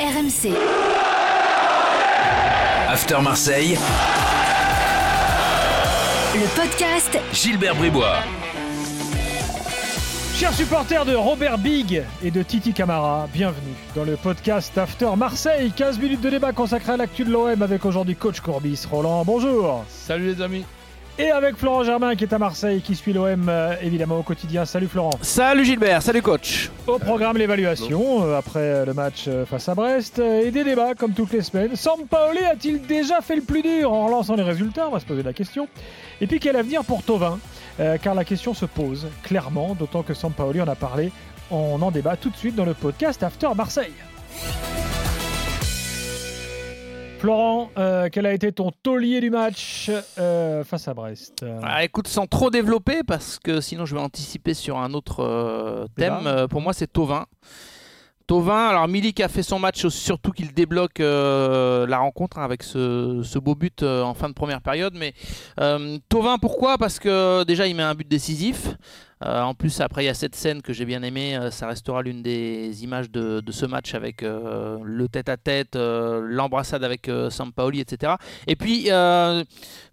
RMC. After Marseille, Le podcast Gilbert Bribois. Chers supporters de Robert Big et de Titi Camara, bienvenue dans le podcast After Marseille. 15 minutes de débat consacré à l'actu de l'OM avec aujourd'hui coach Courbis. Roland, bonjour. Salut les amis. Et avec Florent Germain qui est à Marseille, qui suit l'OM euh, évidemment au quotidien. Salut Florent. Salut Gilbert, salut coach. Au programme l'évaluation euh, après le match euh, face à Brest euh, et des débats comme toutes les semaines. Sampaoli a-t-il déjà fait le plus dur en relançant les résultats? On va se poser la question. Et puis quel avenir pour Tovin? Euh, Car la question se pose clairement, d'autant que Sampaoli en a parlé. On en débat tout de suite dans le podcast After Marseille. Florent, euh, quel a été ton taulier du match euh, face à Brest Ah, écoute, sans trop développer, parce que sinon je vais anticiper sur un autre euh, thème, Débat. euh, pour moi c'est Tovin. Tovin, alors Milik a fait son match, surtout qu'il débloque euh, la rencontre hein, avec ce, beau but euh, en fin de première période. Mais euh, Tovin, pourquoi? Parce que déjà il met un but décisif. Euh, en plus, après, il y a cette scène que j'ai bien aimée. ça restera l'une des images de, de ce match avec le tête-à-tête, l'embrassade avec Sampaoli, etc. Et puis,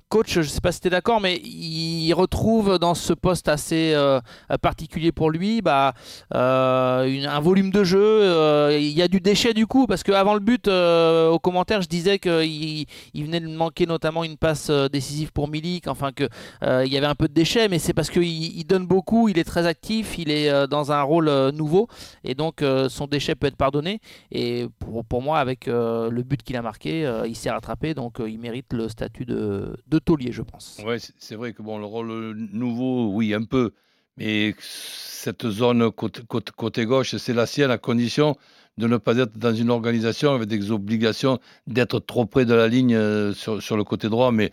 coach, je ne sais pas si tu es d'accord, mais il retrouve dans ce poste assez euh, particulier pour lui bah, euh, un volume de jeu. euh, il y a du déchet du coup, parce qu'avant le but, au commentaire, je disais qu'il il venait de manquer notamment une passe décisive pour Milik, enfin que euh, il y avait un peu de déchets, mais c'est parce qu'il il donne beaucoup, il est très actif, il est dans un rôle nouveau, et donc son déchet peut être pardonné. Et pour, moi, avec le but qu'il a marqué, il s'est rattrapé, donc il mérite le statut de taulier, je pense. Ouais, c'est- vrai que bon, le rôle nouveau, oui, un peu. Mais cette zone côté, gauche, c'est la sienne à condition de ne pas être dans une organisation avec des obligations d'être trop près de la ligne euh, sur, le côté droit. Mais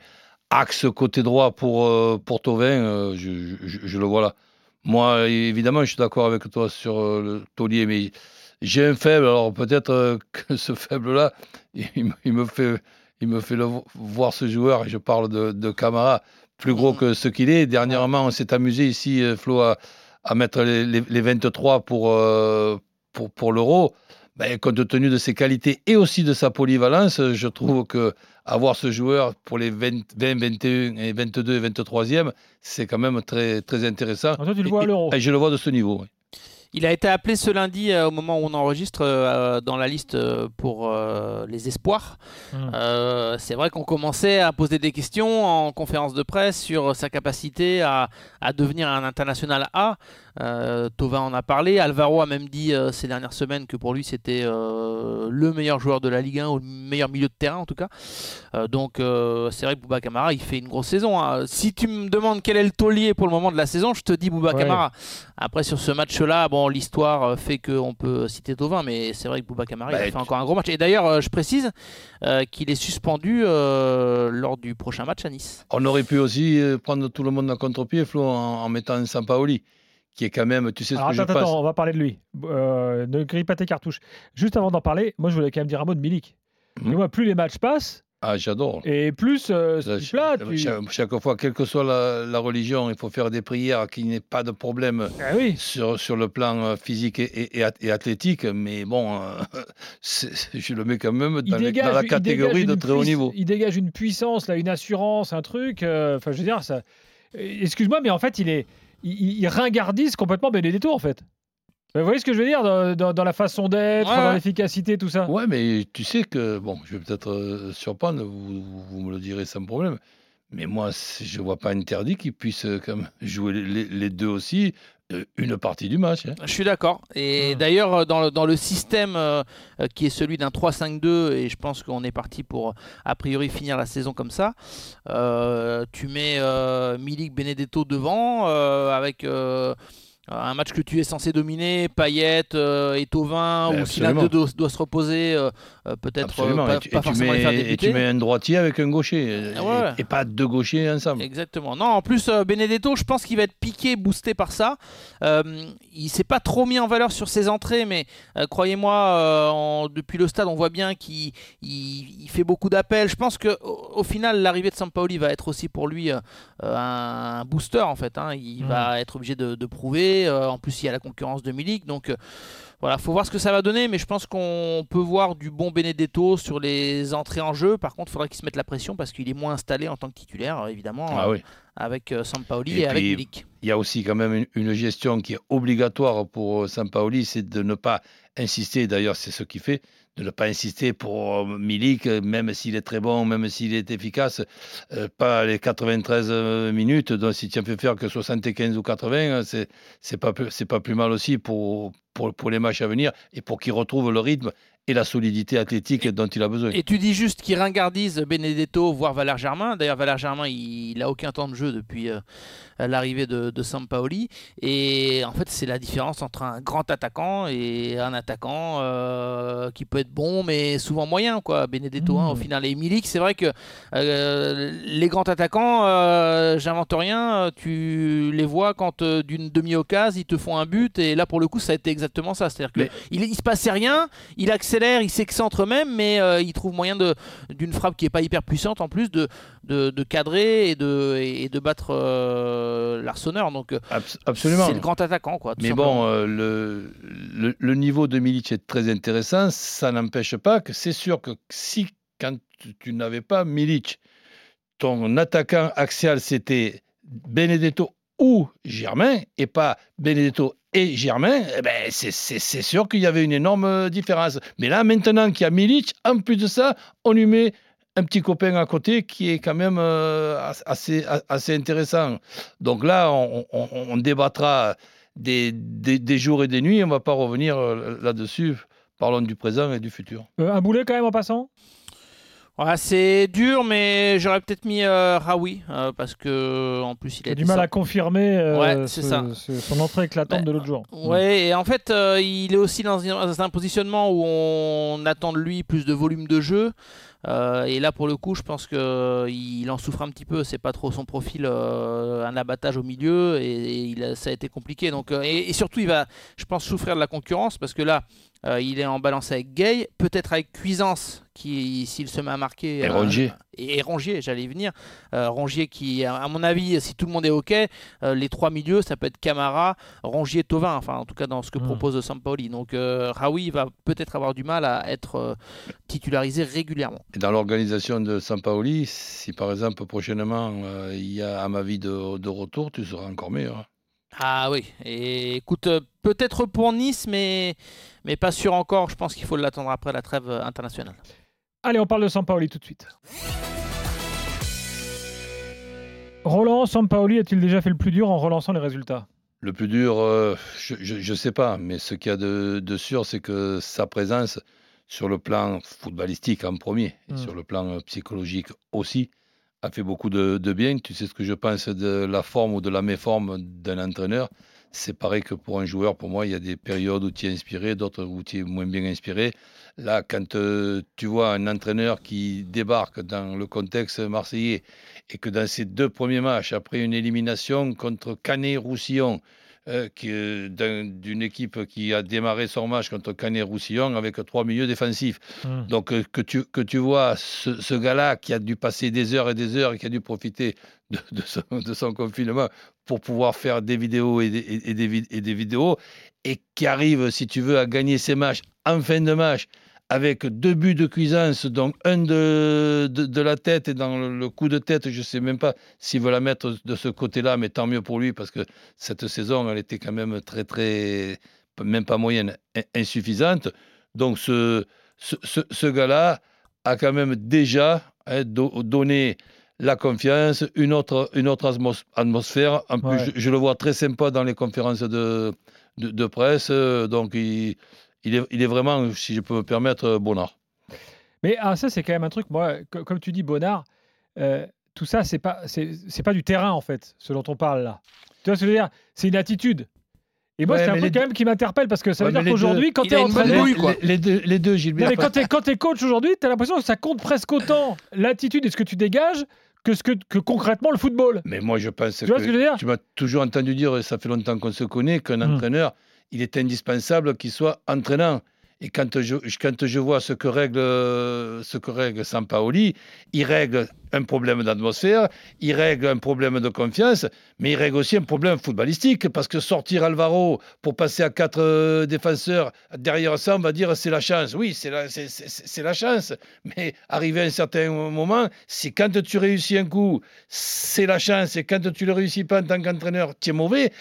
axe côté droit pour, euh, pour Thauvin, euh, je, le vois là. Moi, évidemment, je suis d'accord avec toi sur le taulier, mais j'ai un faible. Alors peut-être que ce faible-là, il me fait, il me fait le vo- voir ce joueur, et je parle de, de Camara, plus gros que ce qu'il est. Dernièrement, on s'est amusé ici, euh, Flo, à, à mettre les, les- les 23 pour, euh, pour, pour l'euro. Ben, compte tenu de ses qualités et aussi de sa polyvalence, je trouve que avoir ce joueur pour les 20, 20, 21 et 22 et 23e, c'est quand même très, très intéressant. Ah, toi, tu le Et- vois à et- l'Euro. et je le vois de ce niveau. oui. Il a été appelé ce lundi euh, au moment où on enregistre euh, dans la liste euh, pour euh, les espoirs. Euh, c'est vrai qu'on commençait à poser des questions en conférence de presse sur sa capacité à, à devenir un international A. Euh, Tovin en a parlé. Alvaro a même dit euh, ces dernières semaines que pour lui c'était euh, le meilleur joueur de la Ligue 1 ou le meilleur milieu de terrain en tout cas. Euh, donc euh, c'est vrai que Bouba Camara il fait une grosse saison. hein. Si tu me demandes quel est le taulier pour le moment de la saison, je te dis Bouba Ouais. Camara. Après sur ce match-là, bon l'histoire fait qu'on peut citer Tovin, mais c'est vrai que Bouba Camara il Bah, a fait tu- encore un gros match. Et d'ailleurs euh, je précise euh, qu'il est suspendu euh, lors du prochain match à Nice. On aurait pu aussi prendre tout le monde à contre-pied, Flo, en, en mettant Sampaoli, qui est quand même, tu sais ce Alors, que je attends, pense. attends, on va parler de lui. Euh, ne grille pas tes cartouches. Juste avant d'en parler, moi je voulais quand même dire un mot de Milik. Et moi, plus les matchs passent, Ah, j'adore. et plus euh, ce Là, type-là, ch- tu... chaque, chaque fois, quelle que soit la, la religion, il faut faire des prières, qu'il n'y ait pas de problème Ah oui. sur, sur le plan euh, physique et, et- et ath- et athlétique. Mais bon, euh, je le mets quand même dans, les- dégage, dans la catégorie de très haut niveau. Il dégage une puissance, là, une assurance, un truc. euh, Enfin, je veux dire, ça. Excuse-moi, mais en fait, il est, il, il- il ringardise complètement Benedetto, en fait. Vous voyez ce que je veux dire dans, dans- dans la façon d'être, Ouais, dans l'efficacité, tout ça. Ouais, mais tu sais que, bon, je vais peut-être euh, surprendre, vous, vous me le direz sans problème. Mais moi, je ne vois pas interdit qu'il puisse euh, quand même jouer les, deux aussi, une partie du match. hein. Je suis d'accord. Et Hmm. d'ailleurs, euh, dans le, dans le système euh, euh, qui est celui d'un 3-5-2, et je pense qu'on est parti pour euh, a priori finir la saison comme ça, euh, tu mets euh, Milik Benedetto devant euh, avec. euh, un match que tu es censé dominer, Payet euh, et Tovin, Ben, ou d'eux doit, doit se reposer, euh, euh, peut-être euh, Absolument. pas, et tu, pas et tu forcément les faire mets, et débuter. tu mets un droitier avec un gaucher. euh, Ah ouais. et, et pas deux gauchers ensemble. Exactement. Non, en plus, euh, Benedetto, je pense qu'il va être piqué, boosté par ça. Euh, il s'est pas trop mis en valeur sur ses entrées, mais euh, croyez-moi, euh, depuis le stade, on voit bien qu'il il- il fait beaucoup d'appels. Je pense que au, au final, l'arrivée de Sampaoli va être aussi pour lui euh, euh, un booster en fait. hein. Il Mhm. va être obligé de, de prouver. Euh, en plus, il y a la concurrence de Milik. Donc euh, voilà, faut voir ce que ça va donner. Mais je pense qu'on peut voir du bon Benedetto sur les entrées en jeu. Par contre, il faudra qu'il se mette la pression parce qu'il est moins installé en tant que titulaire, évidemment, Ah oui. avec euh, Sampaoli et, Et avec Milik. Il y a aussi quand même une, une gestion qui est obligatoire pour Sampaoli, c'est de ne pas insister, d'ailleurs c'est ce qu'il fait, ne pas insister pour euh, Milik, même s'il est très bon, même s'il est efficace, euh, pas les 93 euh, minutes, donc si tu en fais faire que 75 ou 80, euh, c'est c'est pas, pas plus mal aussi pour, pour, pour les matchs à venir et pour qu'il retrouve le rythme et la solidité athlétique dont il a besoin. Et tu dis juste qu'il ringardise Benedetto, voire Valère Germain. D'ailleurs, Valère Germain, il n'a aucun temps de jeu depuis euh, l'arrivée de, de Sampaoli. Et en fait, c'est la différence entre un grand attaquant et un attaquant euh, qui peut être bon, mais souvent moyen. Quoi. Benedetto, hein, au final, et Milik, c'est vrai que euh, les grands attaquants, j'invente rien, tu les vois quand d'une demi-occasion, ils te font un but. Et là, pour le coup, ça a été exactement ça. C'est-à-dire Mais- qu'il il se passait rien, il il s'excentre même, mais euh, il trouve moyen d'une frappe qui est pas hyper puissante en plus de, de, de cadrer et de, et de battre euh. Donc euh, Abs- absolument. c'est le grand attaquant. Quoi, Mais simplement. bon, euh, le, le, le niveau de Milic est très intéressant. Ça n'empêche pas que c'est sûr que si, quand tu n'avais pas Milic, ton attaquant axial, c'était Benedetto ou Germain, et pas Benedetto et Germain, eh ben, c'est- sûr qu'il y avait une énorme euh, différence. Mais là, maintenant qu'il y a Milic, en plus de ça, on lui met un petit copain à côté qui est quand même euh, assez, assez intéressant. Donc là, on, on- débattra des, des- jours et des nuits. On ne va pas revenir euh, là-dessus. Parlons du présent et du futur. Un boulet quand même en passant? C'est dur, mais j'aurais peut-être mis euh, Raoui euh, parce que en plus il a du mal à confirmer euh, Ouais, c'est ce- ça. ce- son entrée éclatante Bah, de l'autre jour. Ouais, et en fait, euh, il est aussi dans un, dans un positionnement où on attend de lui plus de volume de jeu. Euh, et là, pour le coup, je pense qu'il en souffre un petit peu. C'est pas trop son profil, euh, un abattage au milieu, et, et il a- ça a été compliqué. Donc, euh, et, et surtout, il va, je pense, souffrir de la concurrence parce que là, euh, il est en balance avec Gay, peut-être avec Cuisance, qui, s'il se met à marquer. Et Rongier. et, et Rongier, j'allais y venir. Euh, Rongier, qui, à mon avis, si tout le monde est OK, euh, les trois milieux, ça peut être Camara, Rongier, Tovin, enfin, en tout cas, dans ce que Mm. propose Sampaoli. Donc, euh, Raoui va peut-être avoir du mal à être euh, titularisé régulièrement. Dans l'organisation de Sampaoli, si par exemple prochainement euh, il y a Amavi de, de retour, tu seras encore meilleur. Ah oui, et écoute, euh, peut-être pour Nice, mais, mais pas sûr encore. Je pense qu'il faut l'attendre après la trêve internationale. Allez, on parle de Sampaoli tout de suite. Roland, Sampaoli a-t-il déjà fait le plus dur en relançant les résultats? Le plus dur, euh, je ne sais pas, mais ce qu'il y a de, de sûr, c'est que sa présence sur le plan footballistique en premier, et Mm. sur le plan euh, psychologique aussi, a fait beaucoup de, de bien. Tu sais ce que je pense de la forme ou de la méforme d'un entraîneur? C'est pareil que pour un joueur, pour moi, il y a des périodes où tu es inspiré, d'autres où tu es moins bien inspiré. Là, quand euh, tu vois un entraîneur qui débarque dans le contexte marseillais et que dans ses deux premiers matchs, après une élimination contre Canet-Roussillon, euh, d'une équipe qui a démarré son match contre Canet-Roussillon avec trois milieux défensifs. Hmm. Donc euh, que, tu, que tu vois ce, ce gars-là qui a dû passer des heures et des heures et qui a dû profiter de, de son, de son confinement pour pouvoir faire des vidéos et des, et- et des, vid- et des vidéos et qui arrive, si tu veux, à gagner ses matchs en fin de match avec deux buts de cuisance, donc un de, de, de la tête et dans le, coup de tête, je ne sais même pas s'il veut la mettre de ce côté-là, mais tant mieux pour lui parce que cette saison, elle était quand même très, très, même pas moyenne, in- insuffisante. Donc ce, ce, ce- ce gars-là a quand même déjà hein, do- donné la confiance, une autre, une autre atmos- atmosphère. En plus, Ouais. je, je le vois très sympa dans les conférences de, de, de presse. Donc, il, il, est, il est vraiment, si je peux me permettre, euh, bonnard. Mais ah, ça, c'est quand même un truc, moi, co- comme tu dis, Bonnard, euh, tout ça, c'est pas, c'est, c'est pas du terrain, en fait, ce dont on parle là. Tu vois ce que je veux dire? C'est une attitude. Et moi, Ouais, c'est un truc les quand même qui m'interpelle parce que ça veut dire qu'aujourd'hui, quand tu es a en une train de. bonne les, les- les deux, les deux, Non, Gilbert. mais quand tu es, coach aujourd'hui, tu as l'impression que ça compte presque autant l'attitude et ce que tu dégages que, ce que, que concrètement le football. Mais moi, je pense Tu vois ce que je veux dire? Tu m'as toujours entendu dire, et ça fait longtemps qu'on se connaît, qu'un Hmm. entraîneur, il est indispensable qu'il soit entraînant. Et quand je, quand je vois ce que règle, ce que règle Sampaoli, il règle un problème d'atmosphère, il règle un problème de confiance, mais il règle aussi un problème footballistique, parce que sortir Alvaro pour passer à quatre euh, défenseurs, derrière ça, on va dire c'est la chance. Oui, c'est la, la chance, mais arrivé à un certain moment, c'est quand tu réussis un coup, c'est la chance, et quand tu ne le réussis pas en tant qu'entraîneur, tu es mauvais,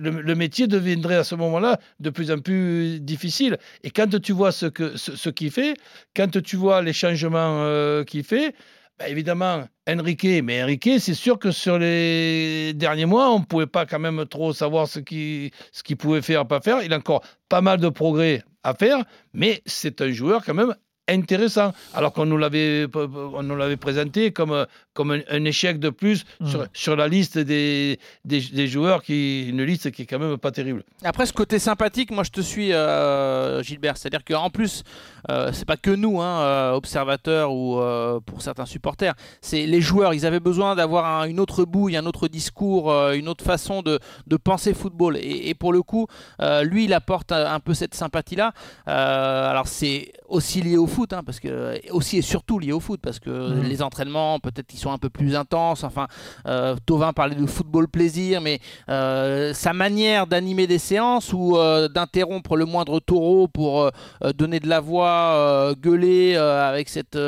le, métier deviendrait à ce moment-là de plus en plus difficile. Et quand tu vois ce, qu'il fait, quand tu vois les changements euh, qu'il fait, bah, évidemment, Enrique, mais Enrique, c'est sûr que sur les derniers mois, on ne pouvait pas quand même trop savoir ce qu'il pouvait faire, pas faire. Il a encore pas mal de progrès à faire, mais c'est un joueur quand même intéressant, alors qu'on nous l'avait on nous l'avait présenté comme comme un, échec de plus mmh. sur, sur, la liste des, des, joueurs qui une liste qui est quand même pas terrible. Après ce côté sympathique, moi je te suis euh, Gilbert, c'est-à-dire qu'en plus euh, c'est pas que nous hein, euh, observateurs ou pour certains supporters, c'est les joueurs, ils avaient besoin d'avoir une autre bouille, un autre discours, une autre façon de, de penser football et, et, pour le coup, lui il apporte un, peu cette sympathie là. alors c'est aussi lié au foot, hein, parce que aussi et surtout lié au foot, parce que mmh. les entraînements, peut-être ils sont un peu plus intenses. Enfin, euh, Tovin parlait de football plaisir, mais euh, sa manière d'animer des séances ou euh, d'interrompre le moindre taureau pour donner de la voix, gueuler avec cette,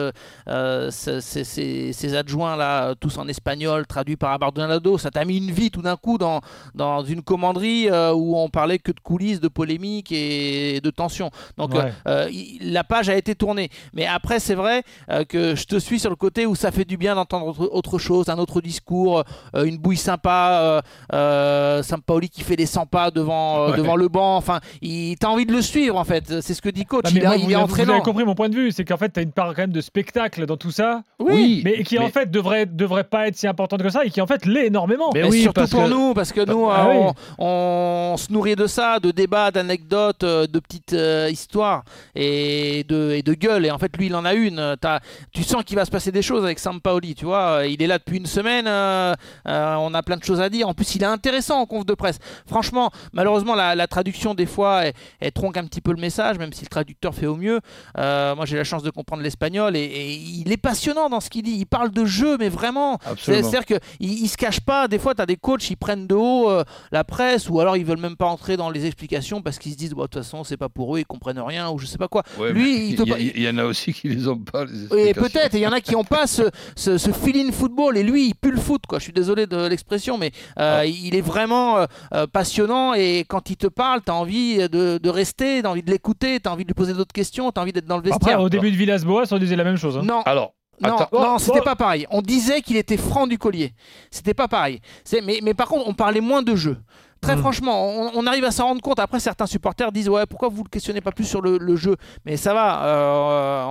ces, adjoints là, tous en espagnol, traduits par Abardonado, ça t'a mis une vie tout d'un coup dans, dans une commanderie où on parlait que de coulisses, de polémiques et de tensions. Donc la page a été tournée. Mais après, c'est vrai que je te suis sur le côté où ça fait du bien d'entendre autre, chose, un autre discours, euh, une bouille sympa, euh, euh Sampaoli qui fait des 100 pas devant, euh, devant le banc. Enfin, il t'as envie de le suivre en fait. C'est ce que dit coach. il, il est entraînant. Vous avez compris mon point de vue, c'est qu'en fait, tu as une part quand même de spectacle dans tout ça. Oui, mais qui en fait devrait devrait pas être si importante que ça et qui en fait l'est énormément. Mais, oui, surtout pour nous, parce que nous, ah on, se nourrit de ça, de débats, d'anecdotes, de petites histoires et de, et de gueule. Et en fait, lui, il en a une. As, tu sens qu'il va se passer des choses avec Sampaoli, tu vois. Euh, il est là depuis une semaine. Euh, euh, on a plein de choses à dire. En plus, il est intéressant en conf de presse. Franchement, malheureusement, la, traduction, des fois, elle, tronque un petit peu le message, même si le traducteur fait au mieux. moi, j'ai la chance de comprendre l'espagnol et, il est passionnant dans ce qu'il dit. Il parle de jeu, mais vraiment. C'est-à-dire qu'il il se cache pas. Des fois, tu as des coachs, ils prennent de haut la presse ou alors ils veulent même pas entrer dans les explications parce qu'ils se disent, de toute façon, c'est pas pour eux, ils comprennent rien ou je sais pas quoi. Lui, il, y, en a aussi qui les ont pas. et peut-être, il y en a qui ont pas ce, ce, ce feeling football et lui il pue le foot quoi. Je suis désolé de l'expression mais euh, ah. il est vraiment euh, euh, passionnant et quand il te parle tu as envie de, de rester, tu as envie de l'écouter, tu as envie de lui poser d'autres questions, tu as envie d'être dans le vestiaire. au début de Villas-Boas on disait la même chose. Hein. Non. Alors non, non c'était pas pareil. On disait qu'il était franc du collier. C'était pas pareil. Mais, mais par contre, on parlait moins de jeu. Très hmm. franchement, on, arrive à s'en rendre compte. Après, certains supporters disent Ouais, pourquoi vous ne questionnez pas plus sur le, jeu? Mais ça va, euh,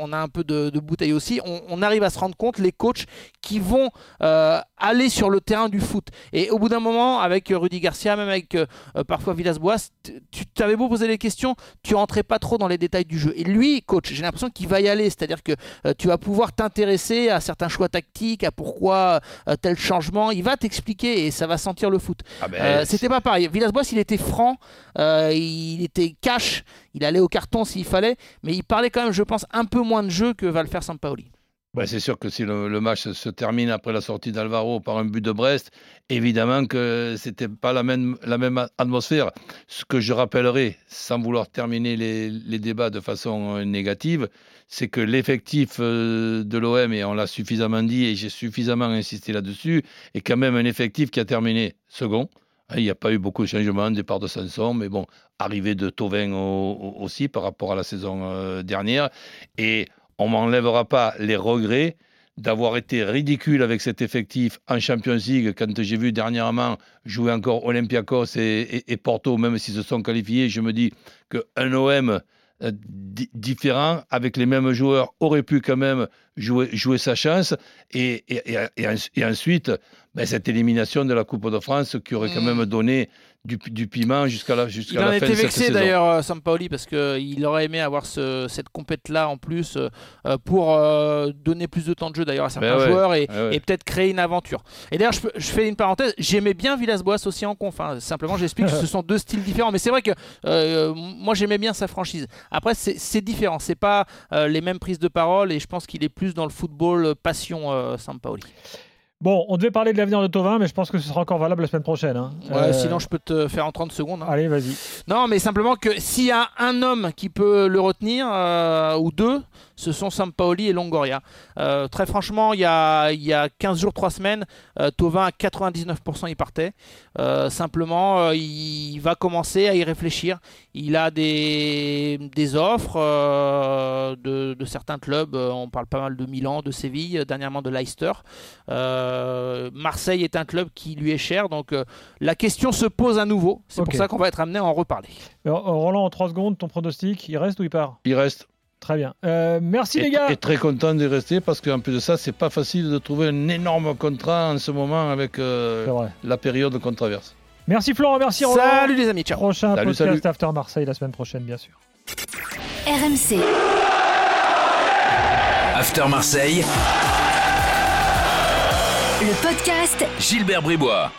on, a un peu de, bouteille aussi. On, arrive à se rendre compte, les coachs qui vont euh, aller sur le terrain du foot. Et au bout d'un moment, avec Rudy Garcia, même avec euh, parfois Villas-Boas, tu t'avais beau poser des questions, tu rentrais pas trop dans les détails du jeu. Et lui, coach, j'ai l'impression qu'il va y aller. C'est-à-dire que tu vas pouvoir t'intéresser à certains choix tactiques, à pourquoi tel changement. Il va t'expliquer et ça va sentir le foot. Ah ben, euh, c'était pas pareil. Villas-Boas, il était franc, euh, il était cash, il allait au carton s'il fallait, mais il parlait quand même, je pense, un peu moins de jeu que va le faire Sampaoli. Ben, c'est sûr que si le, match se termine après la sortie d'Alvaro par un but de Brest, évidemment que c'était pas la même, la même atmosphère. Ce que je rappellerai, sans vouloir terminer les, les débats de façon euh, négative, c'est que l'effectif de l'OM, et on l'a suffisamment dit et j'ai suffisamment insisté là-dessus, est quand même un effectif qui a terminé second. Hein, il n'y a pas eu beaucoup de changements, départ de Sanson, mais bon, arrivée de Tovin aussi par rapport à la saison euh, dernière. Et on m'enlèvera pas les regrets d'avoir été ridicule avec cet effectif en Champions League quand j'ai vu dernièrement jouer encore Olympiakos et, et Porto, même s'ils se sont qualifiés. Je me dis qu'un OM euh, différent, avec les mêmes joueurs, aurait pu quand même jouer, jouer sa chance. Et, ensuite, ben, cette élimination de la Coupe de France qui aurait quand mm. même donné du, du piment jusqu'à la, jusqu'à Il en la fin était de cette vexé saison. d'ailleurs, euh, Sampaoli, parce qu'il aurait aimé avoir ce- cette compète-là en plus euh, euh, pour euh, donner plus de temps de jeu d'ailleurs à certains Ben ouais, joueurs et, ouais. et peut-être créer une aventure. Et d'ailleurs, je, fais une parenthèse, j'aimais bien Villas-Boas aussi en conf. hein. Simplement, j'explique que ce sont deux styles différents. Mais c'est vrai que euh, moi, j'aimais bien sa franchise. Après, c'est différent. C'est pas euh, les mêmes prises de parole et je pense qu'il est plus dans le football euh, passion, euh, Sampaoli. Bon, on devait parler de l'avenir de Tovin, mais je pense que ce sera encore valable la semaine prochaine. hein. Ouais, Euh, Sinon, je peux te faire en 30 secondes. hein. Allez, vas-y. Non, mais simplement que s'il y a un homme qui peut le retenir, euh, ou deux, ce sont Sampaoli et Longoria. Euh, très franchement, il y, a, il y a 15 jours, 3 semaines, euh, Tovin à 99% il partait. Euh, simplement, euh, il va commencer à y réfléchir. Il a des, des offres euh, de, de certains clubs. On parle pas mal de Milan, de Séville, dernièrement de Leicester. Euh, Marseille est un club qui lui est cher. Donc euh, la question se pose à nouveau. C'est pour ça qu'on va être amené à en reparler. Roland, en 3 secondes, ton pronostic, il reste ou il part? Il reste. Très bien. Euh, merci et, les gars. et très content de rester parce qu'en plus de ça, c'est pas facile de trouver un énorme contrat en ce moment avec euh, la période qu'on traverse. Merci Florent, merci Roland. Salut les amis, ciao. Prochain Salut, podcast salut. After Marseille la semaine prochaine, bien sûr. RMC. After Marseille, Le podcast Gilbert Bribois.